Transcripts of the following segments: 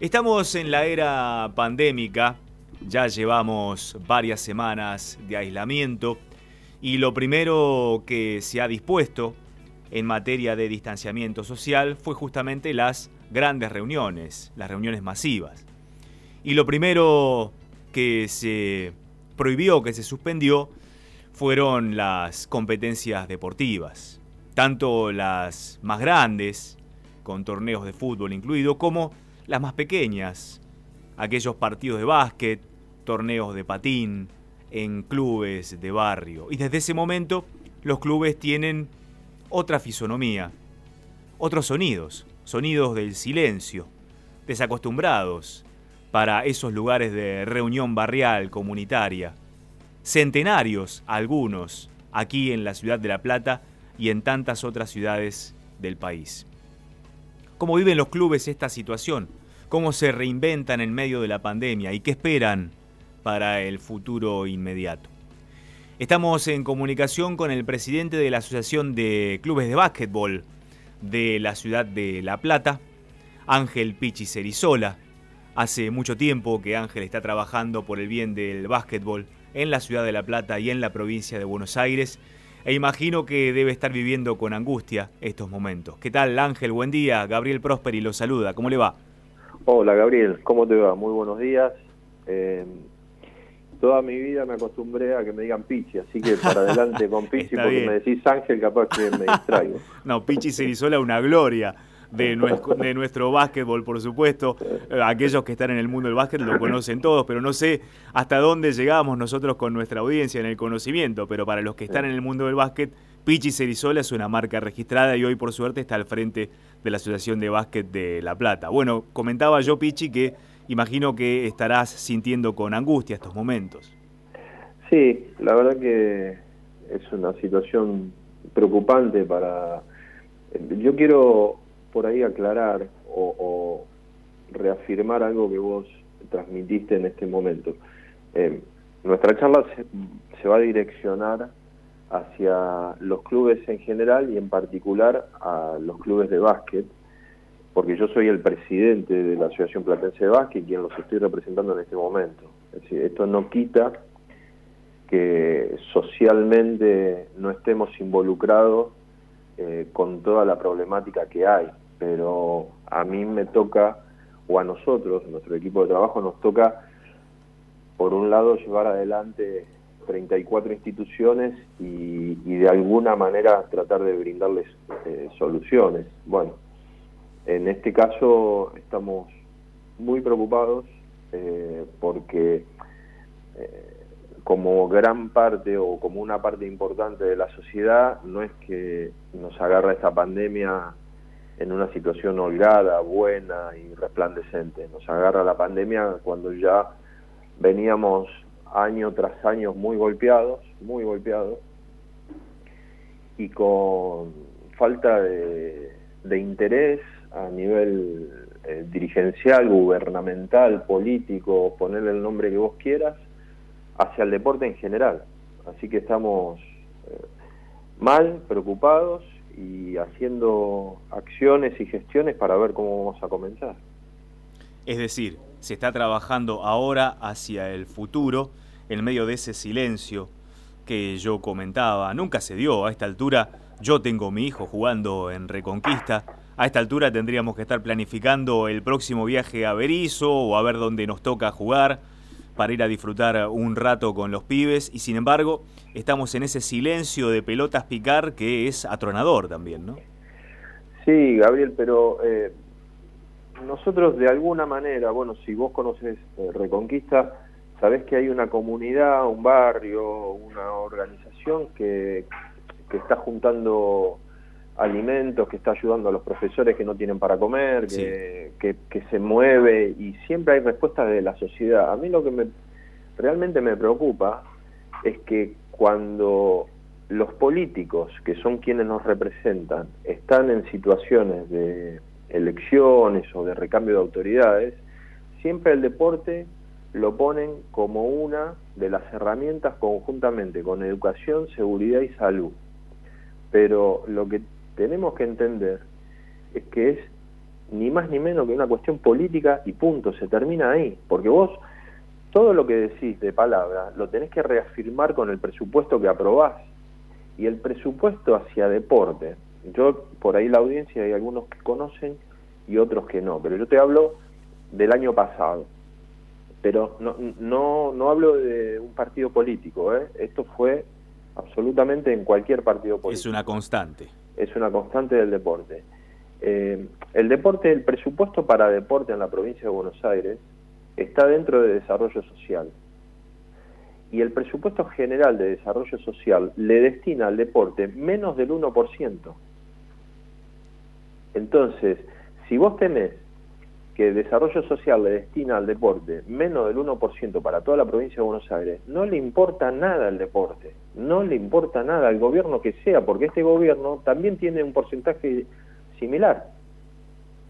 Estamos en la era pandémica, ya llevamos varias semanas de aislamiento. Y lo primero que se ha dispuesto en materia de distanciamiento social fue justamente las grandes reuniones, las reuniones masivas. Y lo primero que se prohibió, que se suspendió, fueron las competencias deportivas, tanto las más grandes, con torneos de fútbol incluido, como las más pequeñas, aquellos partidos de básquet, torneos de patín, en clubes de barrio. Y desde ese momento los clubes tienen otra fisonomía, otros sonidos, sonidos del silencio, desacostumbrados para esos lugares de reunión barrial, comunitaria. Centenarios, algunos, aquí en la ciudad de La Plata y en tantas otras ciudades del país. ¿Cómo viven los clubes esta situación? ¿Cómo se reinventan en medio de la pandemia? ¿Y qué esperan para el futuro inmediato? Estamos en comunicación con el presidente de la Asociación de Clubes de Básquetbol de la ciudad de La Plata, Ángel Pichi Cerizola. Hace mucho tiempo que Ángel está trabajando por el bien del básquetbol en la ciudad de La Plata y en la provincia de Buenos Aires. E imagino que debe estar viviendo con angustia estos momentos. ¿Qué tal Ángel? Buen día. Gabriel Prosperi lo saluda. ¿Cómo le va? Hola Gabriel, ¿cómo te va? Muy buenos días. Eh, toda mi vida me acostumbré a que me digan Pichi, así que para adelante con Pichi, porque me decís Ángel, capaz que me distraigo. no, Pichi Cerizola, una gloria. De nuestro, de nuestro básquetbol, por supuesto. Eh, aquellos que están en el mundo del básquet lo conocen todos, pero no sé hasta dónde llegamos nosotros con nuestra audiencia en el conocimiento. Pero para los que están en el mundo del básquet, Pichi Cerizola es una marca registrada y hoy, por suerte, está al frente de la Asociación de Básquet de La Plata. Bueno, comentaba yo, Pichi, que imagino que estarás sintiendo con angustia estos momentos. Sí, la verdad que es una situación preocupante para... Yo quiero por ahí aclarar o, reafirmar algo que vos transmitiste en este momento. Eh, nuestra charla se, se, va a direccionar hacia los clubes en general y en particular a los clubes de básquet, porque yo soy el presidente de la Asociación Platense de Básquet, quien los estoy representando en este momento. Es decir, esto no quita que socialmente no estemos involucrados eh, con toda la problemática que hay, pero a mí me toca, o a nosotros, nuestro equipo de trabajo, nos toca, por un lado, llevar adelante 34 instituciones y, de alguna manera tratar de brindarles eh, soluciones. Bueno, en este caso estamos muy preocupados eh, porque eh, como gran parte o como una parte importante de la sociedad no es que nos agarra esta pandemia en una situación holgada, buena y resplandecente. Nos agarra la pandemia cuando ya veníamos año tras año muy golpeados, muy golpeados, y con falta de, interés a nivel eh, dirigencial, gubernamental, político, ponerle el nombre que vos quieras, hacia el deporte en general. Así que estamos eh, mal, preocupados y haciendo acciones y gestiones para ver cómo vamos a comenzar. Es decir, se está trabajando ahora hacia el futuro en medio de ese silencio que yo comentaba. Nunca se dio a esta altura. Yo tengo mi hijo jugando en Reconquista a esta altura tendríamos que estar planificando el próximo viaje a Berizo o a ver dónde nos toca jugar para ir a disfrutar un rato con los pibes y sin embargo estamos en ese silencio de pelotas picar que es atronador también, ¿no? Sí, Gabriel, pero eh, nosotros de alguna manera, bueno, si vos conoces eh, Reconquista, sabés que hay una comunidad, un barrio, una organización que, que está juntando alimentos, que está ayudando a los profesores que no tienen para comer, que, que, se mueve y siempre hay respuestas de la sociedad. A mí lo que me, realmente me preocupa es que cuando los políticos, que son quienes nos representan, están en situaciones de elecciones o de recambio de autoridades, siempre el deporte lo ponen como una de las herramientas conjuntamente con educación, seguridad y salud. Pero lo que tenemos que entender es que es ni más ni menos que una cuestión política y punto, se termina ahí, porque vos todo lo que decís de palabra lo tenés que reafirmar con el presupuesto que aprobás. Y el presupuesto hacia deporte, yo por ahí la audiencia hay algunos que conocen y otros que no, pero yo te hablo del año pasado. Pero no, no, no hablo de un partido político, ¿eh? esto fue absolutamente en cualquier partido político. Es una constante. Es una constante del deporte. Eh, el deporte, el presupuesto para deporte en la provincia de Buenos Aires está dentro de desarrollo social. Y el presupuesto general de desarrollo social le destina al deporte menos del 1%. Entonces, si vos tenés que desarrollo social le destina al deporte menos del 1% para toda la provincia de Buenos Aires, no le importa nada al deporte, no le importa nada al gobierno que sea, porque este gobierno también tiene un porcentaje similar.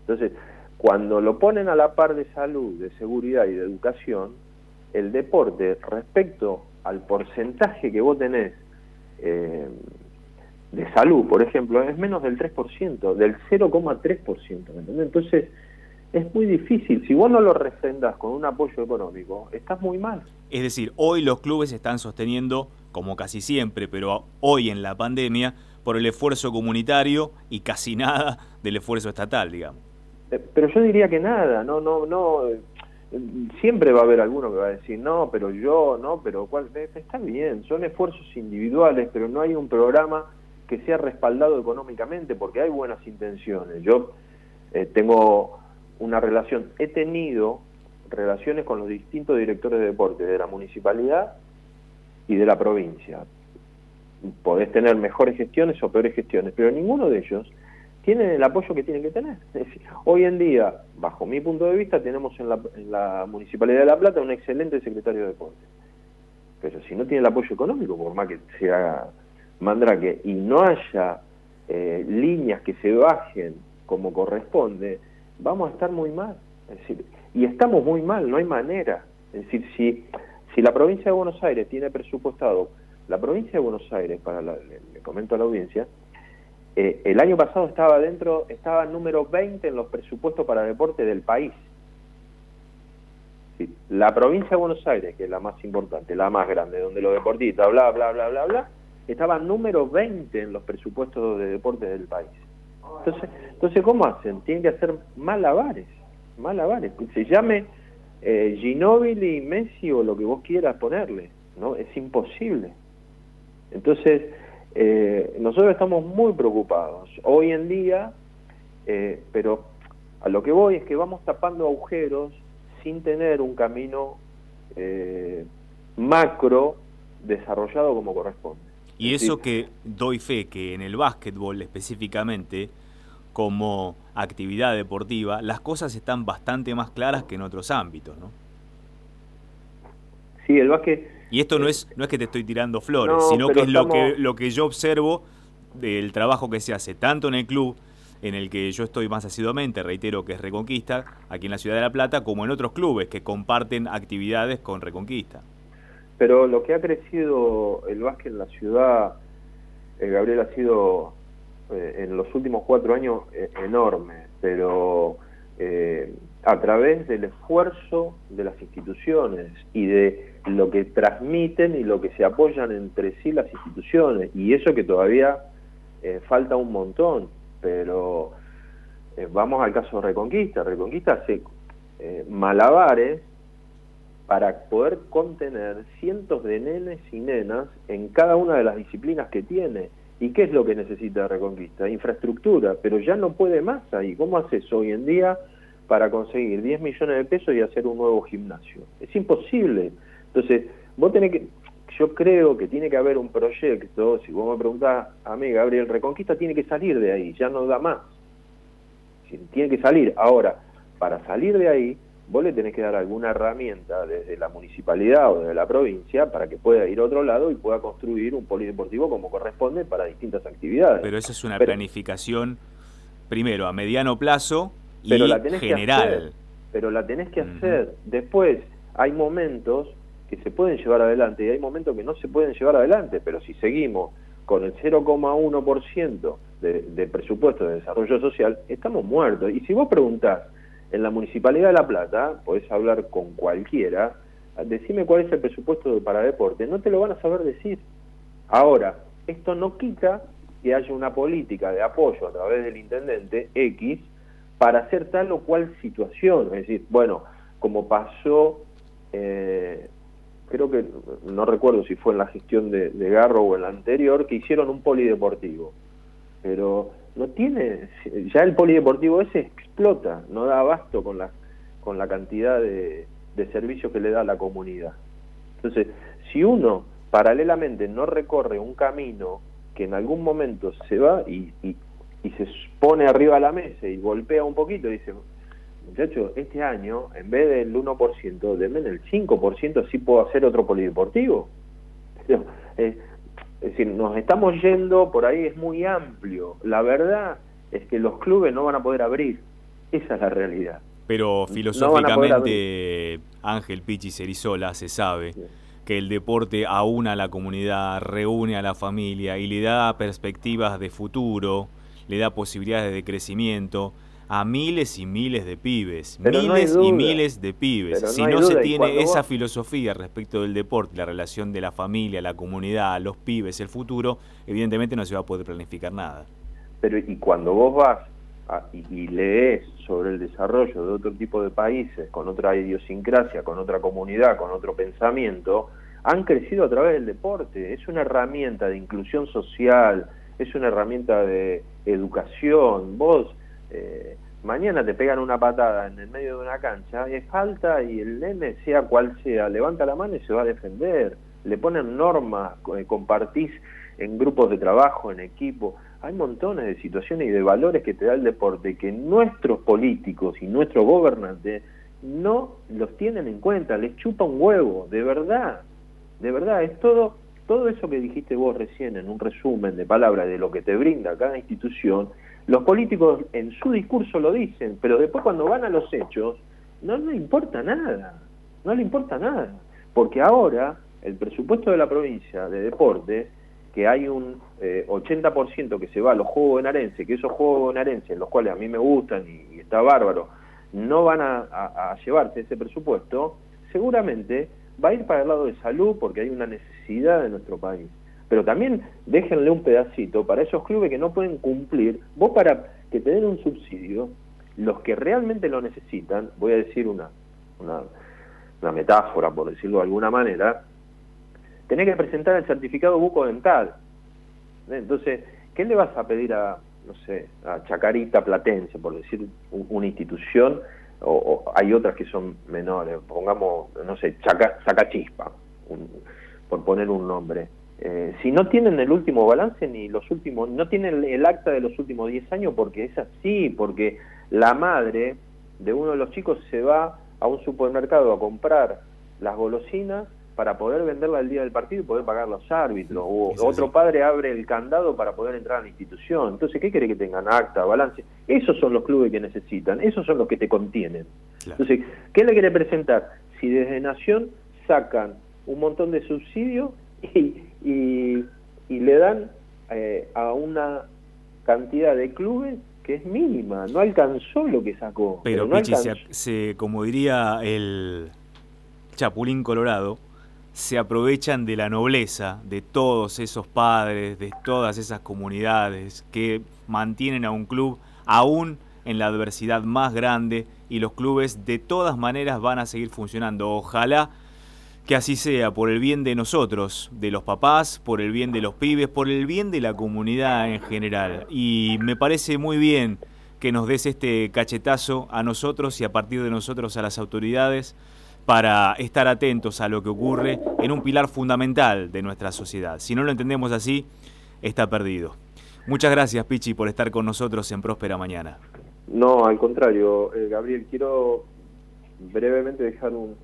Entonces, cuando lo ponen a la par de salud, de seguridad y de educación, el deporte respecto al porcentaje que vos tenés eh, de salud, por ejemplo, es menos del 3%, del 0,3%. Entonces, es muy difícil. Si vos no lo refrendas con un apoyo económico, estás muy mal. Es decir, hoy los clubes están sosteniendo, como casi siempre, pero hoy en la pandemia, por el esfuerzo comunitario y casi nada del esfuerzo estatal, digamos. Eh, pero yo diría que nada, no, no, no. Siempre va a haber alguno que va a decir, no, pero yo, no, pero cuál. Eh, está bien, son esfuerzos individuales, pero no hay un programa que sea respaldado económicamente porque hay buenas intenciones. Yo tengo una relación, he tenido relaciones con los distintos directores de deporte de la municipalidad y de la provincia. Podés tener mejores gestiones o peores gestiones, pero ninguno de ellos tiene el apoyo que tienen que tener. hoy en día, bajo mi punto de vista, tenemos en la, Municipalidad de La Plata un excelente secretario de deporte. Pero si no tiene el apoyo económico, por más que se haga mandrake, y no haya eh, líneas que se bajen como corresponde, vamos a estar muy mal. Es decir, y estamos muy mal, no hay manera. Es decir, si, si la provincia de Buenos Aires tiene presupuestado, la provincia de Buenos Aires, para le, comento a la audiencia, eh, el año pasado estaba dentro, estaba número 20 en los presupuestos para deporte del país. la provincia de Buenos Aires, que es la más importante, la más grande, donde los deportistas, bla, bla, bla, bla, bla, estaba número 20 en los presupuestos de deporte del país. Entonces, entonces ¿cómo hacen? Tienen que hacer malabares, malabares. Se llame eh, Ginóbili, Messi o lo que vos quieras ponerle, ¿no? Es imposible. Entonces, eh, nosotros estamos muy preocupados hoy en día, eh, pero a lo que voy es que vamos tapando agujeros sin tener un camino eh, macro desarrollado como corresponde. Y eso que doy fe que en el básquetbol específicamente, como actividad deportiva, las cosas están bastante más claras que en otros ámbitos, ¿no? Sí, el básquet... Y esto no es, no es que te estoy tirando flores, sino que es lo, que, lo que yo observo del trabajo que se hace tanto en el club, en el que yo estoy más asiduamente, reitero que es Reconquista, aquí en la ciudad de La Plata, como en otros clubes que comparten actividades con Reconquista. Pero lo que ha crecido el básquet en la ciudad, eh, Gabriel, ha sido eh, en los últimos cuatro años eh, enorme, pero a través del esfuerzo de las instituciones y de lo que transmiten y lo que se apoyan entre sí las instituciones. Y eso que todavía falta un montón, pero vamos al caso Reconquista. Reconquista hace malabares para poder contener cientos de nenes y nenas en cada una de las disciplinas que tiene. ¿Y qué es lo que necesita Reconquista? Infraestructura, pero ya no puede más ahí. ¿Cómo haces hoy en día para conseguir 10 millones de pesos y hacer un nuevo gimnasio? Es imposible. Entonces, vos tenés que, yo creo que tiene que haber un proyecto, si vos me preguntás a mí, Gabriel, Reconquista tiene que salir de ahí, ya no da más. Tiene que salir. Ahora, para salir de ahí, vos le tenés que dar alguna herramienta desde la municipalidad o desde la provincia para que pueda ir a otro lado y pueda construir un polideportivo como corresponde para distintas actividades. Pero esa es una planificación, primero, a mediano plazo y pero la tenés general. Que hacer, pero la tenés que hacer. Después, hay momentos que se pueden llevar adelante y hay momentos que no se pueden llevar adelante, pero si seguimos con el 0,1% de, de presupuesto de desarrollo social, estamos muertos. Y si vos preguntás en la Municipalidad de La Plata, podés hablar con cualquiera, decime cuál es el presupuesto para deporte, no te lo van a saber decir. Ahora, esto no quita que haya una política de apoyo a través del intendente X para hacer tal o cual situación. Es decir, bueno, como pasó, eh, creo que, no recuerdo si fue en la gestión de, Garro o en la anterior, que hicieron un polideportivo. Pero no tiene, ya el polideportivo ese explota, no da abasto con la, con la cantidad de, de servicios que le da a la comunidad. Entonces, si uno paralelamente no recorre un camino que en algún momento se va y, y, se pone arriba de la mesa y golpea un poquito y dice, muchachos, este año, en vez del 1%, denme el 5%, así puedo hacer otro polideportivo. Eh, es decir, nos estamos yendo, por ahí es muy amplio. La verdad es que los clubes no van a poder abrir. Esa es la realidad. Pero filosóficamente, Ángel Pichi Cerizola se sabe que el deporte aúna a la comunidad, reúne a la familia y le da perspectivas de futuro, le da posibilidades de crecimiento a miles y miles de pibes, miles y miles de pibes. si no, se tiene esa filosofía respecto del deporte, la relación de la familia, la comunidad, los pibes, el futuro, evidentemente no se va a poder planificar nada. Pero y cuando vos vas y, lees sobre el desarrollo de otro tipo de países, con otra idiosincrasia, con otra comunidad, con otro pensamiento, han crecido a través del deporte. Es una herramienta de inclusión social, es una herramienta de educación. Vos eh, mañana te pegan una patada en el medio de una cancha es falta y el nene, sea cual sea, levanta la mano y se va a defender. Le ponen normas, eh, compartís en grupos de trabajo, en equipo hay montones de situaciones y de valores que te da el deporte que nuestros políticos y nuestros gobernantes no los tienen en cuenta, les chupa un huevo, de verdad, de verdad, es todo, todo eso que dijiste vos recién en un resumen de palabras de lo que te brinda cada institución, los políticos en su discurso lo dicen, pero después cuando van a los hechos, no le importa nada, no le importa nada, porque ahora el presupuesto de la provincia de deporte que hay un 80% eh, que se va a los juegos bonaerenses, que esos juegos bonaerenses, en los cuales a mí me gustan y, está bárbaro, no van a, llevarse ese presupuesto, seguramente va a ir para el lado de salud porque hay una necesidad de nuestro país. Pero también déjenle un pedacito para esos clubes que no pueden cumplir. Vos para que te den un subsidio, los que realmente lo necesitan, voy a decir una, una, una metáfora por decirlo de alguna manera, tenés que presentar el certificado bucodental. Entonces, ¿qué le vas a pedir a, no sé, a Chacarita Platense, por decir una institución, o, hay otras que son menores, pongamos, no sé, Chaca, Chacachispa, por poner un nombre. Eh, si no tienen el último balance ni los últimos, no tienen el acta de los últimos 10 años porque es así, porque la madre de uno de los chicos se va a un supermercado a comprar las golosinas para poder venderla el día del partido y poder pagar los árbitros. O otro padre abre el candado para poder entrar a la institución. Entonces, ¿qué quiere que tengan? Acta, balance. Esos son los clubes que necesitan, esos son los que te contienen. Entonces, ¿qué le quiere presentar? Si desde Nación sacan un montón de subsidios y, y, le dan eh, a una cantidad de clubes que es mínima, no alcanzó lo que sacó. Pero, no se, como diría el Chapulín Colorado, se aprovechan de la nobleza de todos esos padres, de todas esas comunidades que mantienen a un club aún en la adversidad más grande y los clubes de todas maneras van a seguir funcionando. Ojalá que así sea, por el bien de nosotros, de los papás, por el bien de los pibes, por el bien de la comunidad en general. Y me parece muy bien que nos des este cachetazo a nosotros y a partir de nosotros a las autoridades para estar atentos a lo que ocurre en un pilar fundamental de nuestra sociedad. Si no lo entendemos así, está perdido. Muchas gracias, Pichi, por estar con nosotros en Próspera Mañana. No, al contrario, eh, Gabriel, quiero brevemente dejar un,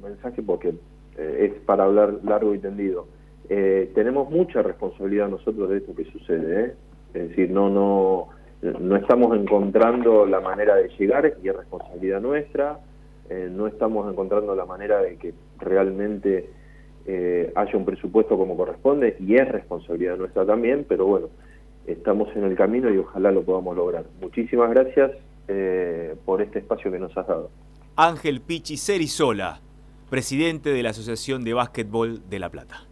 mensaje porque eh, es para hablar largo y tendido. Eh, tenemos mucha responsabilidad nosotros de esto que sucede, es decir, no, no, no estamos encontrando la manera de llegar y es responsabilidad nuestra. Eh, no estamos encontrando la manera de que realmente eh, haya un presupuesto como corresponde y es responsabilidad nuestra también, pero bueno, estamos en el camino y ojalá lo podamos lograr. Muchísimas gracias eh, por este espacio que nos has dado. Ángel Pichi Cerizola, presidente de la Asociación de Básquetbol de La Plata.